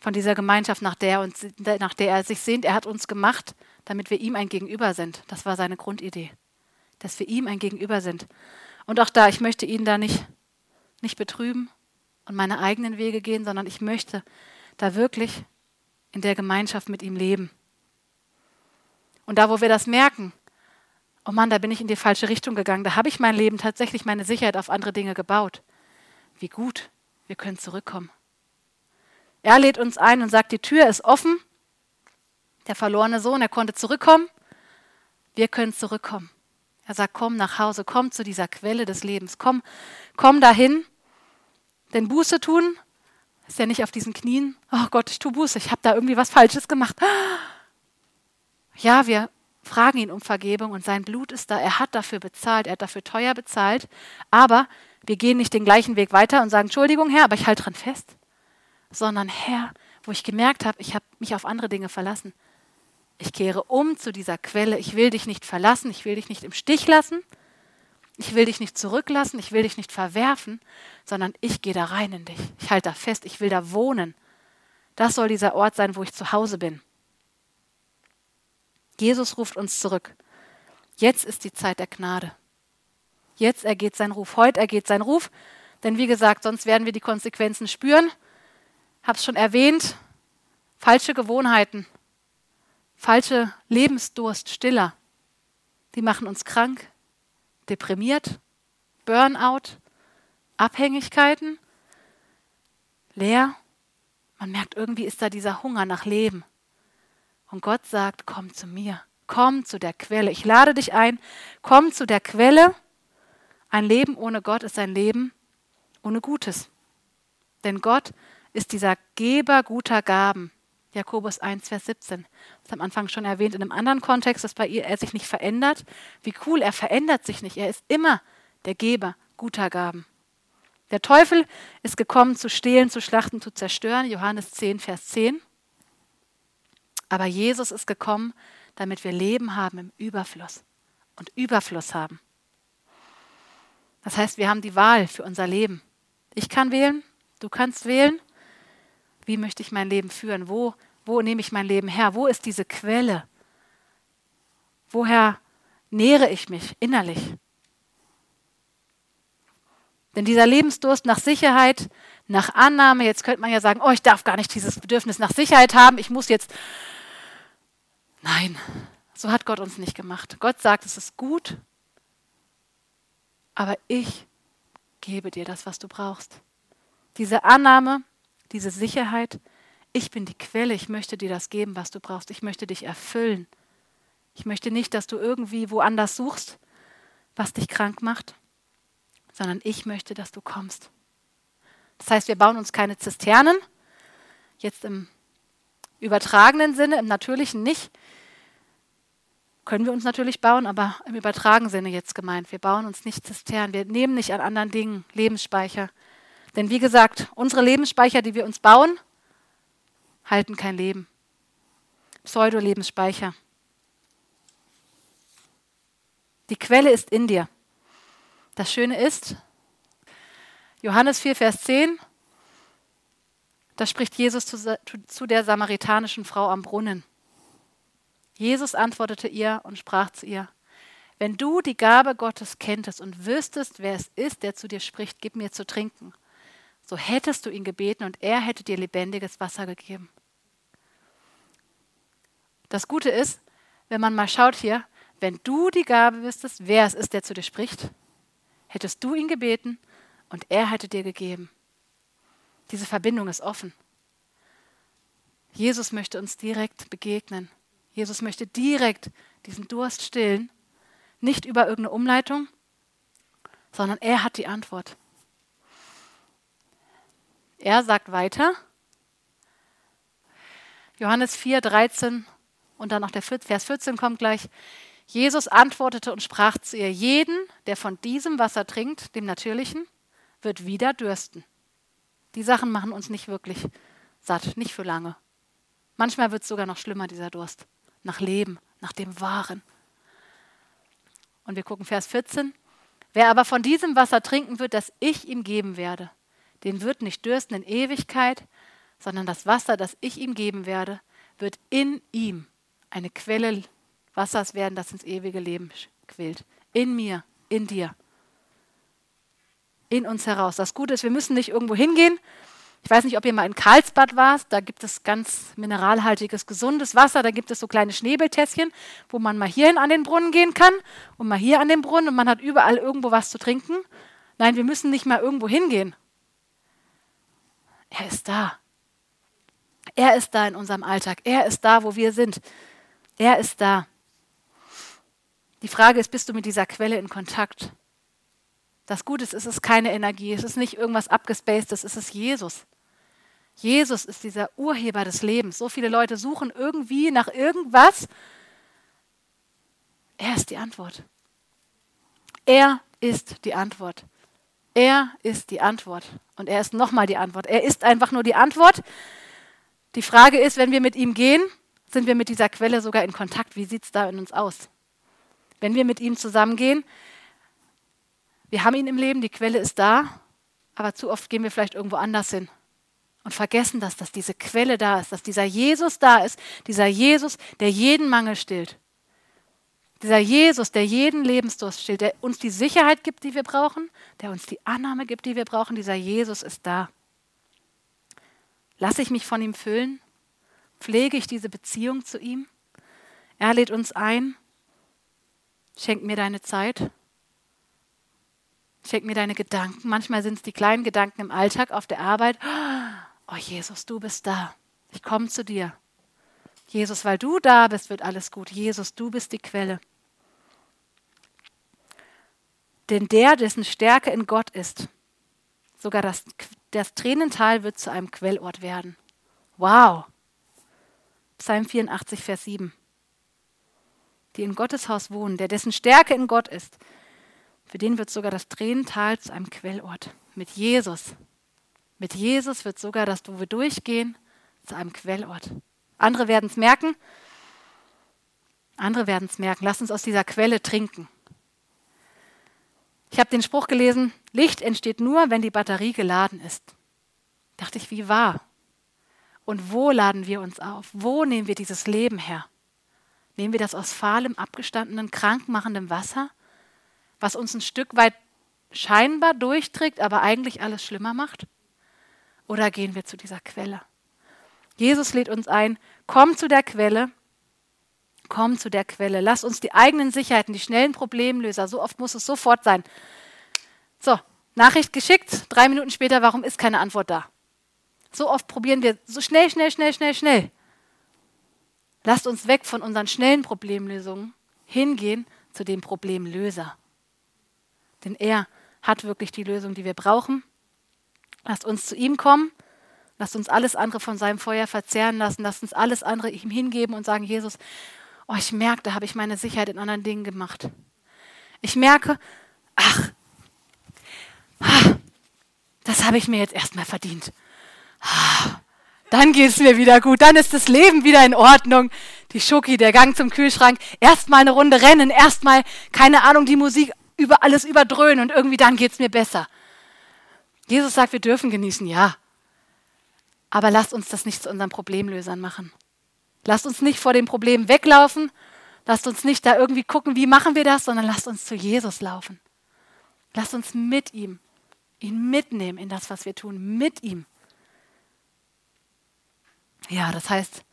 A: Von dieser Gemeinschaft, nach der, uns, nach der er sich sehnt. Er hat uns gemacht, damit wir ihm ein Gegenüber sind. Das war seine Grundidee, dass wir ihm ein Gegenüber sind. Und auch da, ich möchte ihn da nicht, nicht betrüben und meine eigenen Wege gehen, sondern ich möchte da wirklich in der Gemeinschaft mit ihm leben. Und da, wo wir das merken, oh Mann, da bin ich in die falsche Richtung gegangen, da habe ich mein Leben tatsächlich meine Sicherheit auf andere Dinge gebaut. Wie gut, wir können zurückkommen. Er lädt uns ein und sagt, die Tür ist offen. Der verlorene Sohn, er konnte zurückkommen. Wir können zurückkommen. Er sagt, komm nach Hause, komm zu dieser Quelle des Lebens, komm, komm dahin denn Buße tun ist ja nicht auf diesen Knien, oh Gott, ich tue Buße, ich habe da irgendwie was Falsches gemacht. Ja, wir fragen ihn um Vergebung und sein Blut ist da. Er hat dafür bezahlt, er hat dafür teuer bezahlt. Aber wir gehen nicht den gleichen Weg weiter und sagen, Entschuldigung, Herr, aber ich halte dran fest. Sondern, Herr, wo ich gemerkt habe, ich habe mich auf andere Dinge verlassen. Ich kehre um zu dieser Quelle. Ich will dich nicht verlassen, ich will dich nicht im Stich lassen. Ich will dich nicht zurücklassen, ich will dich nicht verwerfen, sondern ich gehe da rein in dich. Ich halte da fest, ich will da wohnen. Das soll dieser Ort sein, wo ich zu Hause bin. Jesus ruft uns zurück. Jetzt ist die Zeit der Gnade. Jetzt ergeht sein Ruf. Heute ergeht sein Ruf. Denn wie gesagt, sonst werden wir die Konsequenzen spüren. Hab's schon erwähnt. Falsche Gewohnheiten, falsche Lebensdurst, Stiller, die machen uns krank, deprimiert, Burnout, Abhängigkeiten, leer. Man merkt, irgendwie ist da dieser Hunger nach Leben. Und Gott sagt, komm zu mir, komm zu der Quelle. Ich lade dich ein, komm zu der Quelle. Ein Leben ohne Gott ist ein Leben ohne Gutes. Denn Gott ist dieser Geber guter Gaben. Jakobus 1, Vers 17. Das am Anfang schon erwähnt in einem anderen Kontext, dass bei ihr er sich nicht verändert. Wie cool, er verändert sich nicht. Er ist immer der Geber guter Gaben. Der Teufel ist gekommen, zu stehlen, zu schlachten, zu zerstören. Johannes 10, Vers 10. Aber Jesus ist gekommen, damit wir Leben haben im Überfluss und Überfluss haben. Das heißt, wir haben die Wahl für unser Leben. Ich kann wählen, du kannst wählen wie möchte ich mein Leben führen? Wo, wo nehme ich mein Leben her? Wo ist diese Quelle? Woher nähere ich mich innerlich? Denn dieser Lebensdurst nach Sicherheit, nach Annahme, jetzt könnte man ja sagen, oh, ich darf gar nicht dieses Bedürfnis nach Sicherheit haben, ich muss jetzt. Nein, so hat Gott uns nicht gemacht. Gott sagt, es ist gut, aber ich gebe dir das, was du brauchst. Diese Annahme, diese Sicherheit, ich bin die Quelle, ich möchte dir das geben, was du brauchst, ich möchte dich erfüllen. Ich möchte nicht, dass du irgendwie woanders suchst, was dich krank macht, sondern ich möchte, dass du kommst. Das heißt, wir bauen uns keine Zisternen, jetzt im übertragenen Sinne, im natürlichen nicht. Können wir uns natürlich bauen, aber im übertragenen Sinne jetzt gemeint. Wir bauen uns nicht Zisternen, wir nehmen nicht an anderen Dingen Lebensspeicher, denn wie gesagt, unsere Lebensspeicher, die wir uns bauen, halten kein Leben. Pseudo-Lebensspeicher. Die Quelle ist in dir. Das Schöne ist, Johannes 4, Vers 10, da spricht Jesus zu, zu der samaritanischen Frau am Brunnen. Jesus antwortete ihr und sprach zu ihr, wenn du die Gabe Gottes kenntest und wüsstest, wer es ist, der zu dir spricht, gib mir zu trinken so hättest du ihn gebeten und er hätte dir lebendiges Wasser gegeben. Das Gute ist, wenn man mal schaut hier, wenn du die Gabe wüsstest, wer es ist, der zu dir spricht, hättest du ihn gebeten und er hätte dir gegeben. Diese Verbindung ist offen. Jesus möchte uns direkt begegnen. Jesus möchte direkt diesen Durst stillen, nicht über irgendeine Umleitung, sondern er hat die Antwort. Er sagt weiter, Johannes 4, 13 und dann noch der Vers 14 kommt gleich. Jesus antwortete und sprach zu ihr, jeden, der von diesem Wasser trinkt, dem natürlichen, wird wieder dürsten. Die Sachen machen uns nicht wirklich satt, nicht für lange. Manchmal wird es sogar noch schlimmer, dieser Durst, nach Leben, nach dem Wahren. Und wir gucken Vers 14. Wer aber von diesem Wasser trinken wird, das ich ihm geben werde, den wird nicht dürsten in Ewigkeit, sondern das Wasser, das ich ihm geben werde, wird in ihm eine Quelle Wassers werden, das ins ewige Leben quillt. In mir, in dir. In uns heraus. Das Gute ist, wir müssen nicht irgendwo hingehen. Ich weiß nicht, ob ihr mal in Karlsbad warst. Da gibt es ganz mineralhaltiges, gesundes Wasser. Da gibt es so kleine Schnäbeltässchen, wo man mal hierhin an den Brunnen gehen kann und mal hier an den Brunnen und man hat überall irgendwo was zu trinken. Nein, wir müssen nicht mal irgendwo hingehen. Er ist da. Er ist da in unserem Alltag. Er ist da, wo wir sind. Er ist da. Die Frage ist, bist du mit dieser Quelle in Kontakt? Das Gute ist, es ist keine Energie, es ist nicht irgendwas abgespacedes, es ist Jesus. Jesus ist dieser Urheber des Lebens. So viele Leute suchen irgendwie nach irgendwas. Er ist die Antwort. Er ist die Antwort. Er ist die Antwort. Und er ist nochmal die Antwort. Er ist einfach nur die Antwort. Die Frage ist, wenn wir mit ihm gehen, sind wir mit dieser Quelle sogar in Kontakt. Wie sieht es da in uns aus? Wenn wir mit ihm zusammengehen, Wir haben ihn im Leben, die Quelle ist da, aber zu oft gehen wir vielleicht irgendwo anders hin und vergessen das, dass diese Quelle da ist, dass dieser Jesus da ist, dieser Jesus, der jeden Mangel stillt. Dieser Jesus, der jeden Lebensdurst stillt, der uns die Sicherheit gibt, die wir brauchen, der uns die Annahme gibt, die wir brauchen, dieser Jesus ist da. Lasse ich mich von ihm füllen? Pflege ich diese Beziehung zu ihm? Er lädt uns ein. Schenk mir deine Zeit. Schenk mir deine Gedanken. Manchmal sind es die kleinen Gedanken im Alltag, auf der Arbeit. Oh Jesus, du bist da. Ich komme zu dir. Jesus, weil du da bist, wird alles gut. Jesus, du bist die Quelle. Denn der, dessen Stärke in Gott ist, sogar das, das Tränental wird zu einem Quellort werden. Wow. Psalm 84, Vers 7. Die in Gottes Haus wohnen, der dessen Stärke in Gott ist, für den wird sogar das Tränental zu einem Quellort. Mit Jesus. Mit Jesus wird sogar das, wo wir durchgehen, zu einem Quellort. Andere werden es merken. Andere werden es merken. Lass uns aus dieser Quelle trinken. Ich habe den Spruch gelesen, Licht entsteht nur, wenn die Batterie geladen ist. Dachte ich, wie wahr. Und wo laden wir uns auf? Wo nehmen wir dieses Leben her? Nehmen wir das aus fahlem, abgestandenen, krankmachendem Wasser? was uns ein Stück weit scheinbar durchträgt, aber eigentlich alles schlimmer macht? Oder gehen wir zu dieser Quelle? Jesus lädt uns ein, komm zu der Quelle, komm zu der Quelle. Lass uns die eigenen Sicherheiten, die schnellen Problemlöser, so oft muss es sofort sein. So, Nachricht geschickt, drei Minuten später, warum ist keine Antwort da? So oft probieren wir so schnell, schnell, schnell, schnell, schnell. Lasst uns weg von unseren schnellen Problemlösungen hingehen zu dem Problemlöser. Denn er hat wirklich die Lösung, die wir brauchen. Lasst uns zu ihm kommen. Lasst uns alles andere von seinem Feuer verzehren lassen. Lasst uns alles andere ihm hingeben und sagen, Jesus, oh, ich merke, da habe ich meine Sicherheit in anderen Dingen gemacht. Ich merke, ach, das habe ich mir jetzt erstmal verdient. Dann geht es mir wieder gut, dann ist das Leben wieder in Ordnung. Die Schoki, der Gang zum Kühlschrank, erstmal eine Runde rennen, erstmal, keine Ahnung, die Musik über alles überdröhnen und irgendwie dann geht es mir besser. Jesus sagt, wir dürfen genießen, ja. Aber lasst uns das nicht zu unseren Problemlösern machen. Lasst uns nicht vor dem Problem weglaufen. Lasst uns nicht da irgendwie gucken, wie machen wir das, sondern lasst uns zu Jesus laufen. Lasst uns mit ihm, ihn mitnehmen in das, was wir tun, mit ihm. Ja, das heißt,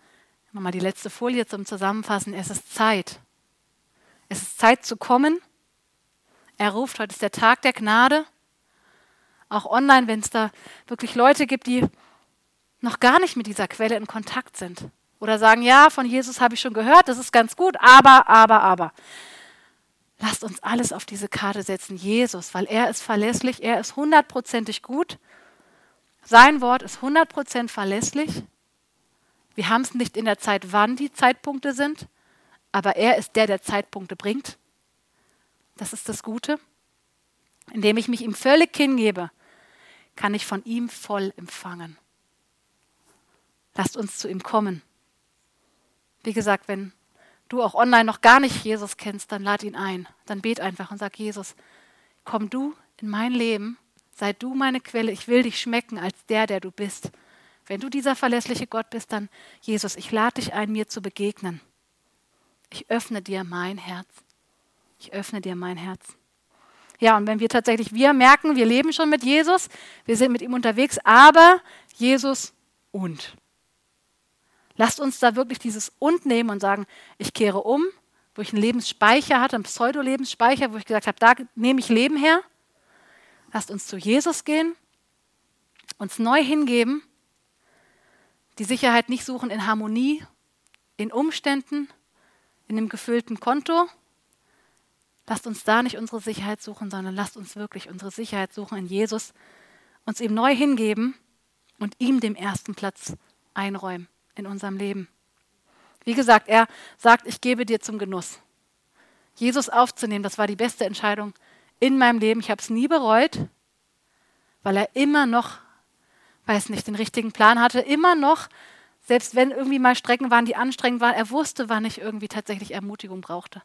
A: nochmal die letzte Folie zum Zusammenfassen. Es ist Zeit. Es ist Zeit zu kommen er ruft, heute ist der Tag der Gnade. Auch online, wenn es da wirklich Leute gibt, die noch gar nicht mit dieser Quelle in Kontakt sind. Oder sagen, ja, von Jesus habe ich schon gehört, das ist ganz gut, aber, aber, aber. Lasst uns alles auf diese Karte setzen, Jesus, weil er ist verlässlich, er ist hundertprozentig gut. Sein Wort ist hundertprozentig verlässlich. Wir haben es nicht in der Zeit, wann die Zeitpunkte sind, aber er ist der, der Zeitpunkte bringt. Das ist das Gute. Indem ich mich ihm völlig hingebe, kann ich von ihm voll empfangen. Lasst uns zu ihm kommen. Wie gesagt, wenn du auch online noch gar nicht Jesus kennst, dann lad ihn ein. Dann bet einfach und sag, Jesus, komm du in mein Leben, sei du meine Quelle, ich will dich schmecken als der, der du bist. Wenn du dieser verlässliche Gott bist, dann, Jesus, ich lade dich ein, mir zu begegnen. Ich öffne dir mein Herz. Ich öffne dir mein Herz. Ja, und wenn wir tatsächlich, wir merken, wir leben schon mit Jesus, wir sind mit ihm unterwegs, aber Jesus und. Lasst uns da wirklich dieses und nehmen und sagen, ich kehre um, wo ich einen Lebensspeicher hatte, einen Pseudo-Lebensspeicher, wo ich gesagt habe, da nehme ich Leben her. Lasst uns zu Jesus gehen, uns neu hingeben, die Sicherheit nicht suchen in Harmonie, in Umständen, in einem gefüllten Konto, Lasst uns da nicht unsere Sicherheit suchen, sondern lasst uns wirklich unsere Sicherheit suchen in Jesus, uns ihm neu hingeben und ihm den ersten Platz einräumen in unserem Leben. Wie gesagt, er sagt, ich gebe dir zum Genuss. Jesus aufzunehmen, das war die beste Entscheidung in meinem Leben. Ich habe es nie bereut, weil er immer noch, weiß nicht, den richtigen Plan hatte, immer noch, selbst wenn irgendwie mal Strecken waren, die anstrengend waren, er wusste, wann ich irgendwie tatsächlich Ermutigung brauchte.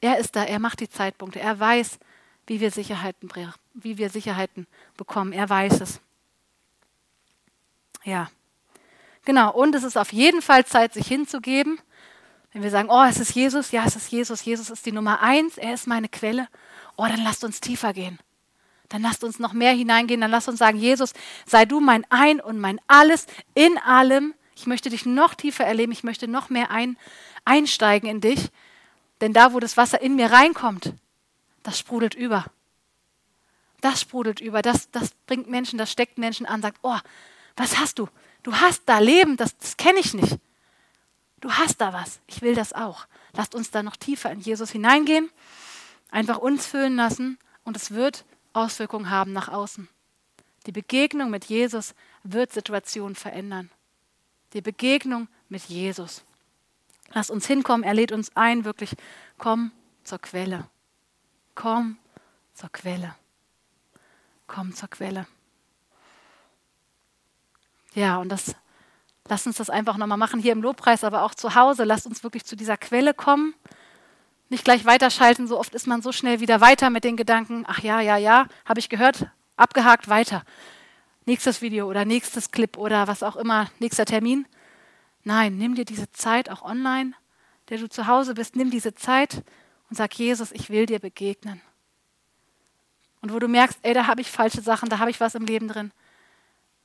A: Er ist da, er macht die Zeitpunkte, er weiß, wie wir Sicherheiten, wie wir Sicherheiten bekommen. Er weiß es. Ja, genau. Und es ist auf jeden Fall Zeit, sich hinzugeben. Wenn wir sagen, oh, es ist Jesus, ja, es ist Jesus, Jesus ist die Nummer eins, er ist meine Quelle, oh, dann lasst uns tiefer gehen. Dann lasst uns noch mehr hineingehen, dann lasst uns sagen, Jesus, sei du mein Ein und mein Alles in allem. Ich möchte dich noch tiefer erleben, ich möchte noch mehr ein, einsteigen in dich. Denn da, wo das Wasser in mir reinkommt, das sprudelt über. Das sprudelt über, das, das bringt Menschen, das steckt Menschen an, sagt, oh, was hast du? Du hast da Leben, das, das kenne ich nicht. Du hast da was. Ich will das auch. Lasst uns da noch tiefer in Jesus hineingehen, einfach uns füllen lassen und es wird Auswirkungen haben nach außen. Die Begegnung mit Jesus wird Situationen verändern. Die Begegnung mit Jesus. Lasst uns hinkommen, er lädt uns ein, wirklich, komm zur Quelle. Komm zur Quelle. Komm zur Quelle. Ja, und das Lasst uns das einfach nochmal machen, hier im Lobpreis, aber auch zu Hause. Lasst uns wirklich zu dieser Quelle kommen. Nicht gleich weiterschalten, so oft ist man so schnell wieder weiter mit den Gedanken, ach ja, ja, ja, habe ich gehört, abgehakt, weiter. Nächstes Video oder nächstes Clip oder was auch immer, nächster Termin. Nein, nimm dir diese Zeit auch online, der du zu Hause bist, nimm diese Zeit und sag, Jesus, ich will dir begegnen. Und wo du merkst, ey, da habe ich falsche Sachen, da habe ich was im Leben drin,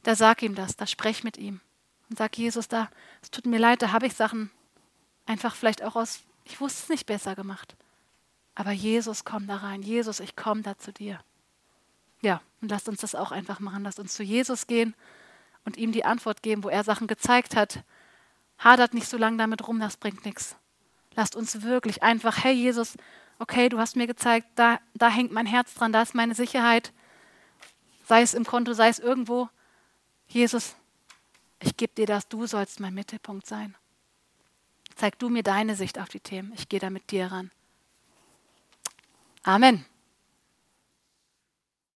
A: da sag ihm das, da sprech mit ihm und sag Jesus, da, es tut mir leid, da habe ich Sachen einfach vielleicht auch aus, ich wusste es nicht besser gemacht. Aber Jesus, komm da rein. Jesus, ich komme da zu dir. Ja, und lasst uns das auch einfach machen. Lasst uns zu Jesus gehen und ihm die Antwort geben, wo er Sachen gezeigt hat. Hadert nicht so lange damit rum, das bringt nichts. Lasst uns wirklich einfach, hey Jesus, okay, du hast mir gezeigt, da, da hängt mein Herz dran, da ist meine Sicherheit. Sei es im Konto, sei es irgendwo. Jesus, ich gebe dir das, du sollst mein Mittelpunkt sein. Zeig du mir deine Sicht auf die Themen. Ich gehe da mit dir ran. Amen.